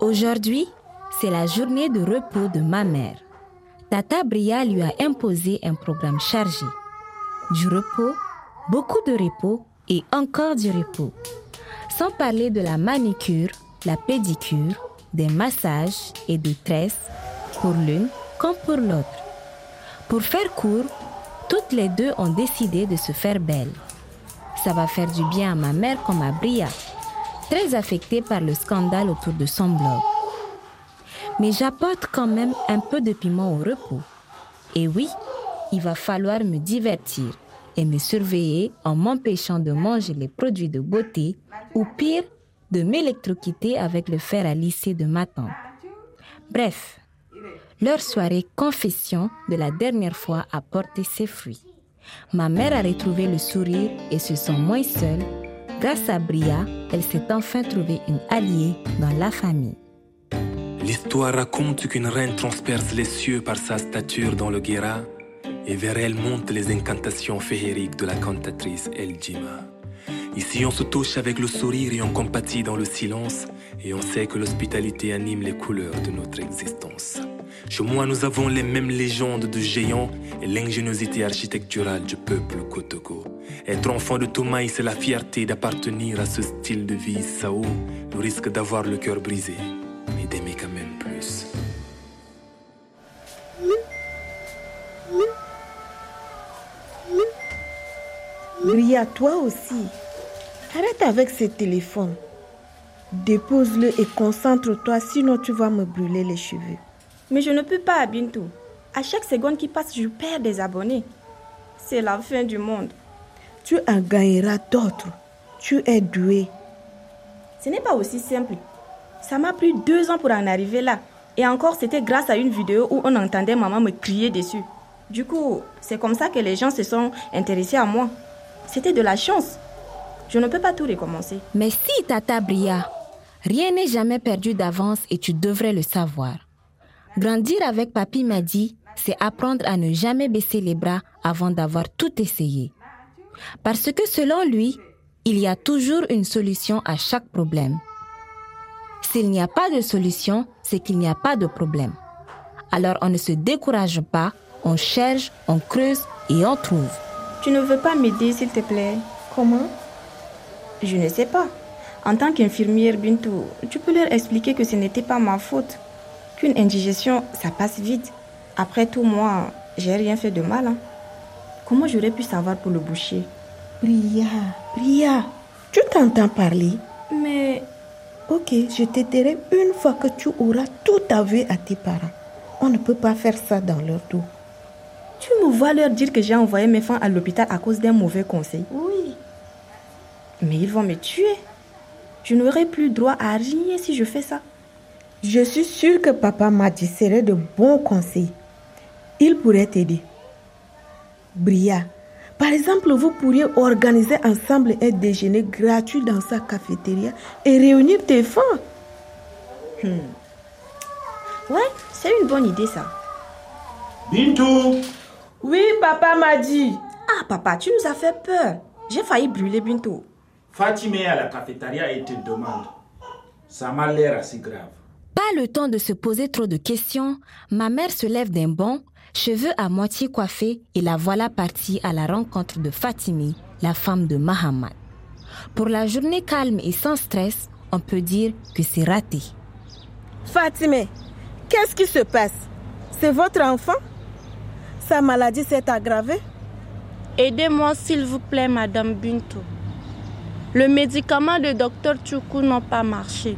Aujourd'hui, c'est la journée de repos de ma mère. Tata Bria lui a imposé un programme chargé. Du repos, beaucoup de repos et encore du repos. Sans parler de la manicure, la pédicure, des massages et des tresses pour l'une comme pour l'autre. Pour faire court, toutes les deux ont décidé de se faire belle. Ça va faire du bien à ma mère comme à Bria, très affectée par le scandale autour de son blog. Mais j'apporte quand même un peu de piment au repos. Et oui, il va falloir me divertir et me surveiller en m'empêchant de manger les produits de beauté ou pire, de m'électrocuter avec le fer à lisser de ma tante. Bref, leur soirée confession de la dernière fois a porté ses fruits. Ma mère a retrouvé le sourire et se sent moins seule. Grâce à Bria, elle s'est enfin trouvée une alliée dans la famille. L'histoire raconte qu'une reine transperce les cieux par sa stature dans le Guéra, et vers elle montent les incantations féeriques de la cantatrice El Jima. Ici, on se touche avec le sourire et on compatit dans le silence, et on sait que l'hospitalité anime les couleurs de notre existence. Chez moi, nous avons les mêmes légendes de géants et l'ingéniosité architecturale du peuple Kotoko. Être enfant de Toumaï, c'est la fierté d'appartenir à ce style de vie Sao, le risque d'avoir le cœur brisé, mais d'aimer quand même plus. Bria, toi aussi. Arrête avec ce téléphone. Dépose-le et concentre-toi, sinon tu vas me brûler les cheveux. Mais je ne peux pas, Bintou. À chaque seconde qui passe, je perds des abonnés. C'est la fin du monde. Tu en gagneras d'autres. Tu es doué. Ce n'est pas aussi simple. Ça m'a pris deux ans pour en arriver là. Et encore, c'était grâce à une vidéo où on entendait maman me crier dessus. Du coup, c'est comme ça que les gens se sont intéressés à moi. C'était de la chance. Je ne peux pas tout recommencer. Mais si, Tata Bria, rien n'est jamais perdu d'avance et tu devrais le savoir. Grandir avec Papy m'a dit, c'est apprendre à ne jamais baisser les bras avant d'avoir tout essayé. Parce que selon lui, il y a toujours une solution à chaque problème. S'il n'y a pas de solution, c'est qu'il n'y a pas de problème. Alors on ne se décourage pas, on cherche, on creuse et on trouve. Tu ne veux pas m'aider, s'il te plaît? Comment? Je ne sais pas. En tant qu'infirmière, Bintou, tu peux leur expliquer que ce n'était pas ma faute. Qu'une indigestion, ça passe vite. Après tout, moi, j'ai rien fait de mal. hein. Comment j'aurais pu savoir pour le boucher? Bria, Bria, tu t'entends parler? Mais Ok, je t'aiderai une fois que tu auras tout avoué à tes parents. On ne peut pas faire ça dans leur dos. tu me vois leur dire que j'ai envoyé mes femmes à l'hôpital à cause d'un mauvais conseil. Oui. Mais ils vont me tuer. Je n'aurai plus droit à rien si je fais ça. Je suis sûre que papa m'a dit serait de bons conseils. Il pourrait t'aider. Bria, par exemple, vous pourriez organiser ensemble un déjeuner gratuit dans sa cafétéria et réunir tes femmes. Ouais, c'est une bonne idée ça. Bintou Oui, papa m'a dit. Ah papa, tu nous as fait peur. J'ai failli brûler bientôt. Fatima est à la cafétéria et te demande. Ça m'a l'air assez grave. Pas le temps de se poser trop de questions, ma mère se lève d'un bond, cheveux à moitié coiffés, et la voilà partie à la rencontre de Fatimi, la femme de Mahamad. Pour la journée calme et sans stress, on peut dire que c'est raté. Fatimé, qu'est-ce qui se passe? C'est votre enfant? Sa maladie s'est aggravée? Aidez-moi s'il vous plaît, Madame Bintou. Le médicament de Dr Choukou n'a pas marché.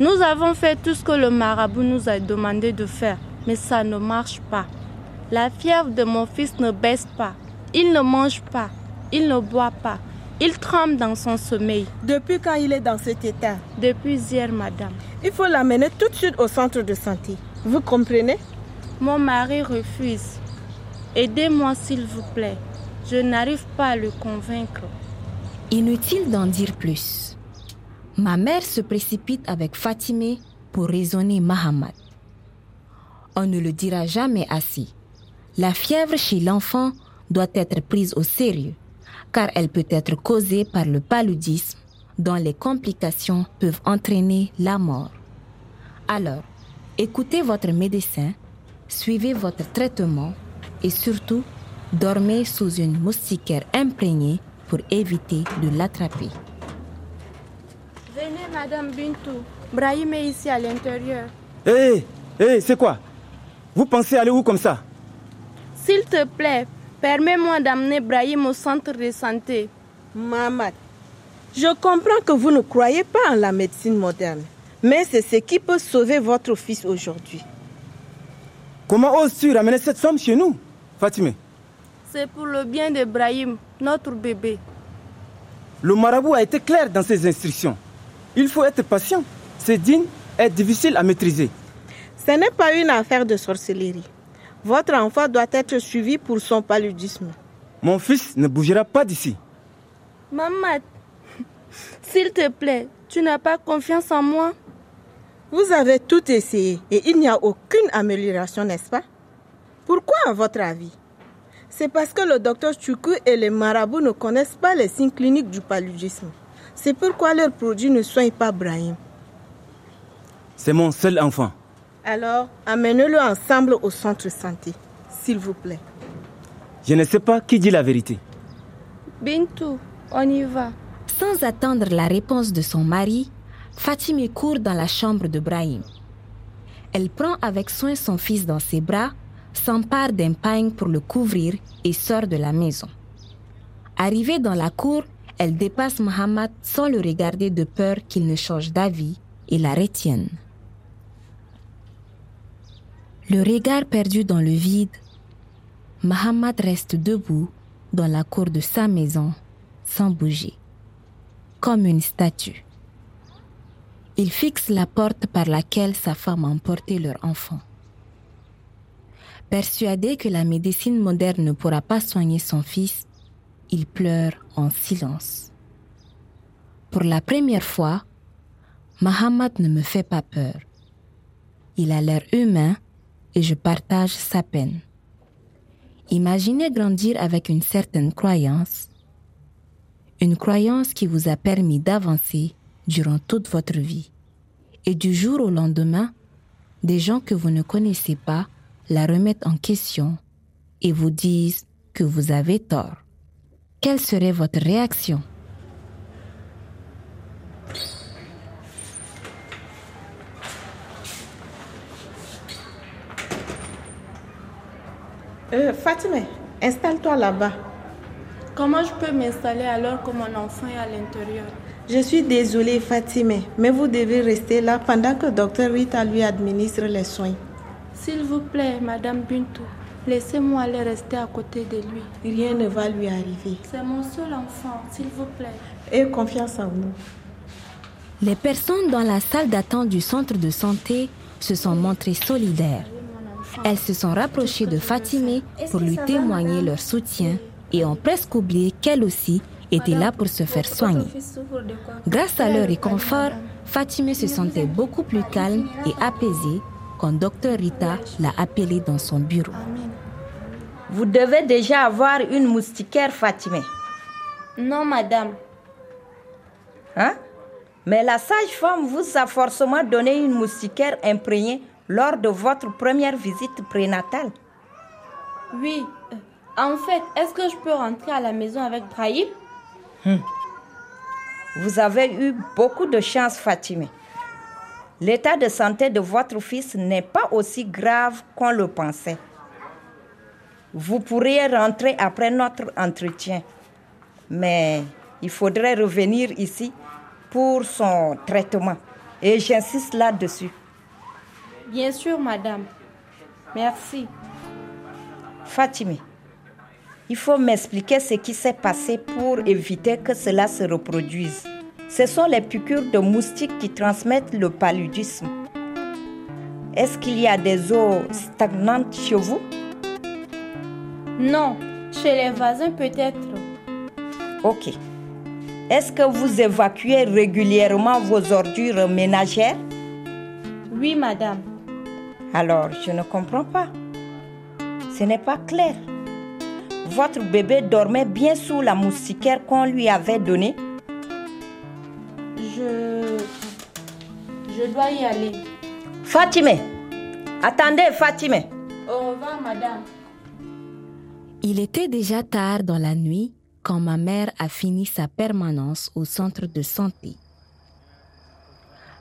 Nous avons fait tout ce que le marabout nous a demandé de faire, mais ça ne marche pas. La fièvre de mon fils ne baisse pas. Il ne mange pas. Il ne boit pas. Il tremble dans son sommeil. Depuis quand il est dans cet état? Depuis hier, madame. Il faut l'amener tout de suite au centre de santé. Vous comprenez? Mon mari refuse. Aidez-moi, s'il vous plaît. Je n'arrive pas à le convaincre. Inutile d'en dire plus. Ma mère se précipite avec Fatimé pour raisonner Mahamad. On ne le dira jamais assez. La fièvre chez l'enfant doit être prise au sérieux, car elle peut être causée par le paludisme, dont les complications peuvent entraîner la mort. Alors, écoutez votre médecin, suivez votre traitement et surtout, dormez sous une moustiquaire imprégnée pour éviter de l'attraper. Madame Bintou. Brahim est ici à l'intérieur. Hé, hé, c'est quoi? Vous pensez aller où comme ça? S'il te plaît, permets-moi d'amener Brahim au centre de santé. Maman, je comprends que vous ne croyez pas en la médecine moderne, mais c'est ce qui peut sauver votre fils aujourd'hui. Comment oses-tu ramener cette femme chez nous, Fatimé? C'est pour le bien de Brahim, notre bébé. Le marabout a été clair dans ses instructions. Il faut être patient. C'est digne est difficile à maîtriser. Ce n'est pas une affaire de sorcellerie. Votre enfant doit être suivi pour son paludisme. Mon fils ne bougera pas d'ici. Maman, s'il te plaît, tu n'as pas confiance en moi Vous avez tout essayé et il n'y a aucune amélioration, n'est-ce pas? Pourquoi à votre avis? C'est parce que le docteur Chuku et les marabouts ne connaissent pas les signes cliniques du paludisme. C'est pourquoi leurs produits ne soignent pas Brahim. C'est mon seul enfant. Alors, amenez-le ensemble au centre santé, s'il vous plaît. Je ne sais pas qui dit la vérité. Bintou, on y va. Sans attendre la réponse de son mari, Fatime court dans la chambre de Brahim. Elle prend avec soin son fils dans ses bras, s'empare d'un pagne pour le couvrir et sort de la maison. Arrivée dans la cour, elle dépasse Mohammed sans le regarder de peur qu'il ne change d'avis et la retienne. Le regard perdu dans le vide, Mohammed reste debout dans la cour de sa maison sans bouger, comme une statue. Il fixe la porte par laquelle sa femme a emporté leur enfant. Persuadé que la médecine moderne ne pourra pas soigner son fils, il pleure en silence. Pour la première fois, Mohammed ne me fait pas peur. Il a l'air humain et je partage sa peine. Imaginez grandir avec une certaine croyance, une croyance qui vous a permis d'avancer durant toute votre vie. Et du jour au lendemain, des gens que vous ne connaissez pas la remettent en question et vous disent que vous avez tort. Quelle serait votre réaction? Euh, Fatima, installe-toi là-bas. Comment je peux m'installer alors que mon enfant est à l'intérieur? Je suis désolée, Fatima, mais vous devez rester là pendant que Dr Rita lui administre les soins. S'il vous plaît, Madame Bintou, laissez-moi aller rester à côté de lui. Rien ne va lui arriver. C'est mon seul enfant, s'il vous plaît. Aie confiance en nous. Les personnes dans la salle d'attente du centre de santé se sont montrées solidaires. Elles se sont rapprochées de Fatimé pour lui témoigner leur soutien et ont presque oublié qu'elle aussi était là pour se faire soigner. Grâce à leur réconfort, Fatimé se sentait beaucoup plus calme et apaisée quand Dr Rita l'a appelée dans son bureau. Vous devez déjà avoir une moustiquaire, Fatimé. Non, madame. Hein? Mais la sage-femme vous a forcément donné une moustiquaire imprégnée lors de votre première visite prénatale. Oui. euh, En fait, est-ce que je peux rentrer à la maison avec Brahim? Vous avez eu beaucoup de chance, Fatimé. L'état de santé de votre fils n'est pas aussi grave qu'on le pensait. Vous pourriez rentrer après notre entretien, mais il faudrait revenir ici pour son traitement. Et j'insiste là-dessus. Bien sûr, madame. Merci. Fatimé, il faut m'expliquer ce qui s'est passé pour éviter que cela se reproduise. Ce sont les piqûres de moustiques qui transmettent le paludisme. Est-ce qu'il y a des eaux stagnantes chez vous? Non, chez les voisins peut-être. Ok. Est-ce que vous évacuez régulièrement vos ordures ménagères? Oui, madame. Alors, je ne comprends pas. Ce n'est pas clair. Votre bébé dormait bien sous la moustiquaire qu'on lui avait donnée. Je. Dois y aller. Fatime Attendez, Fatime Au revoir, madame. Il était déjà tard dans la nuit quand ma mère a fini sa permanence au centre de santé.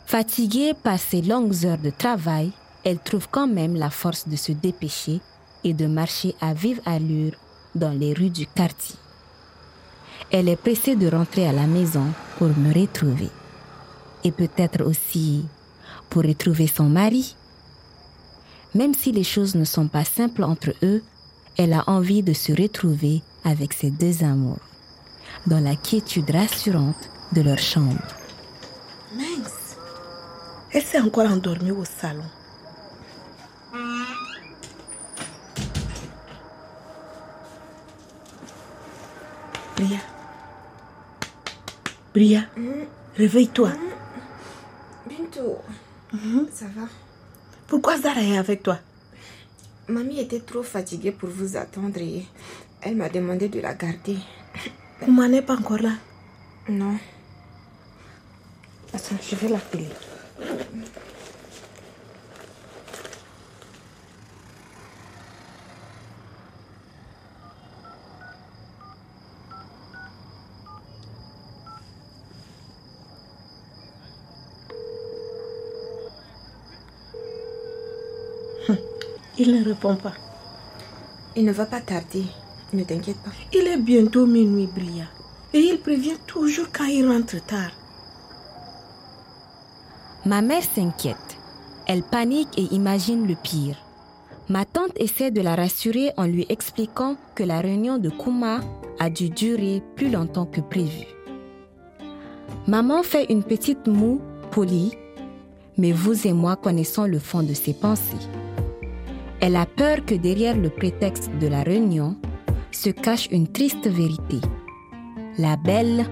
Fatiguée par ses longues heures de travail, elle trouve quand même la force de se dépêcher et de marcher à vive allure dans les rues du quartier. Elle est pressée de rentrer à la maison pour me retrouver. Et peut-être aussi pour retrouver son mari. Même si les choses ne sont pas simples entre eux, elle a envie de se retrouver avec ses deux amours, dans la quiétude rassurante de leur chambre. Mince. Elle s'est encore endormie au salon. Bria. Bria, réveille-toi. Bintou, ça va Pourquoi Zara est avec toi? Mamie était trop fatiguée pour vous attendre et elle m'a demandé de la garder. Kouma n'est pas encore là? Non. Attends, je vais l'appeler. Il ne répond pas. Il ne va pas tarder. Ne t'inquiète pas. Il est bientôt minuit, Bria. Et il prévient toujours quand il rentre tard. Ma mère s'inquiète. Elle panique et imagine le pire. Ma tante essaie de la rassurer en lui expliquant que la réunion de Kuma a dû durer plus longtemps que prévu. Maman fait une petite moue polie, mais vous et moi connaissons le fond de ses pensées. Elle a peur que derrière le prétexte de la réunion se cache une triste vérité. La belle,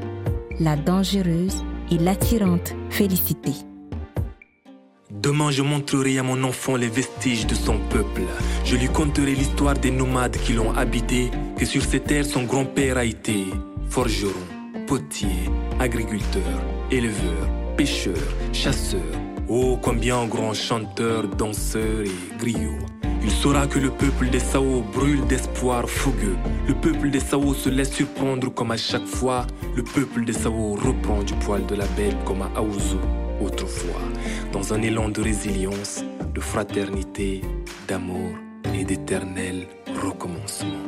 la dangereuse et l'attirante Félicité. Demain, je montrerai à mon enfant les vestiges de son peuple. Je lui conterai l'histoire des nomades qui l'ont habité, que sur ces terres son grand-père a été forgeron, potier, agriculteur, éleveur, pêcheur, chasseur. Oh, combien grand chanteur, danseur et griot. Il saura que le peuple des Sao brûle d'espoir fougueux. Le peuple des Sao se laisse surprendre comme à chaque fois. Le peuple des Sao reprend du poil de la belle comme à Aouzou autrefois. Dans un élan de résilience, de fraternité, d'amour et d'éternel recommencement.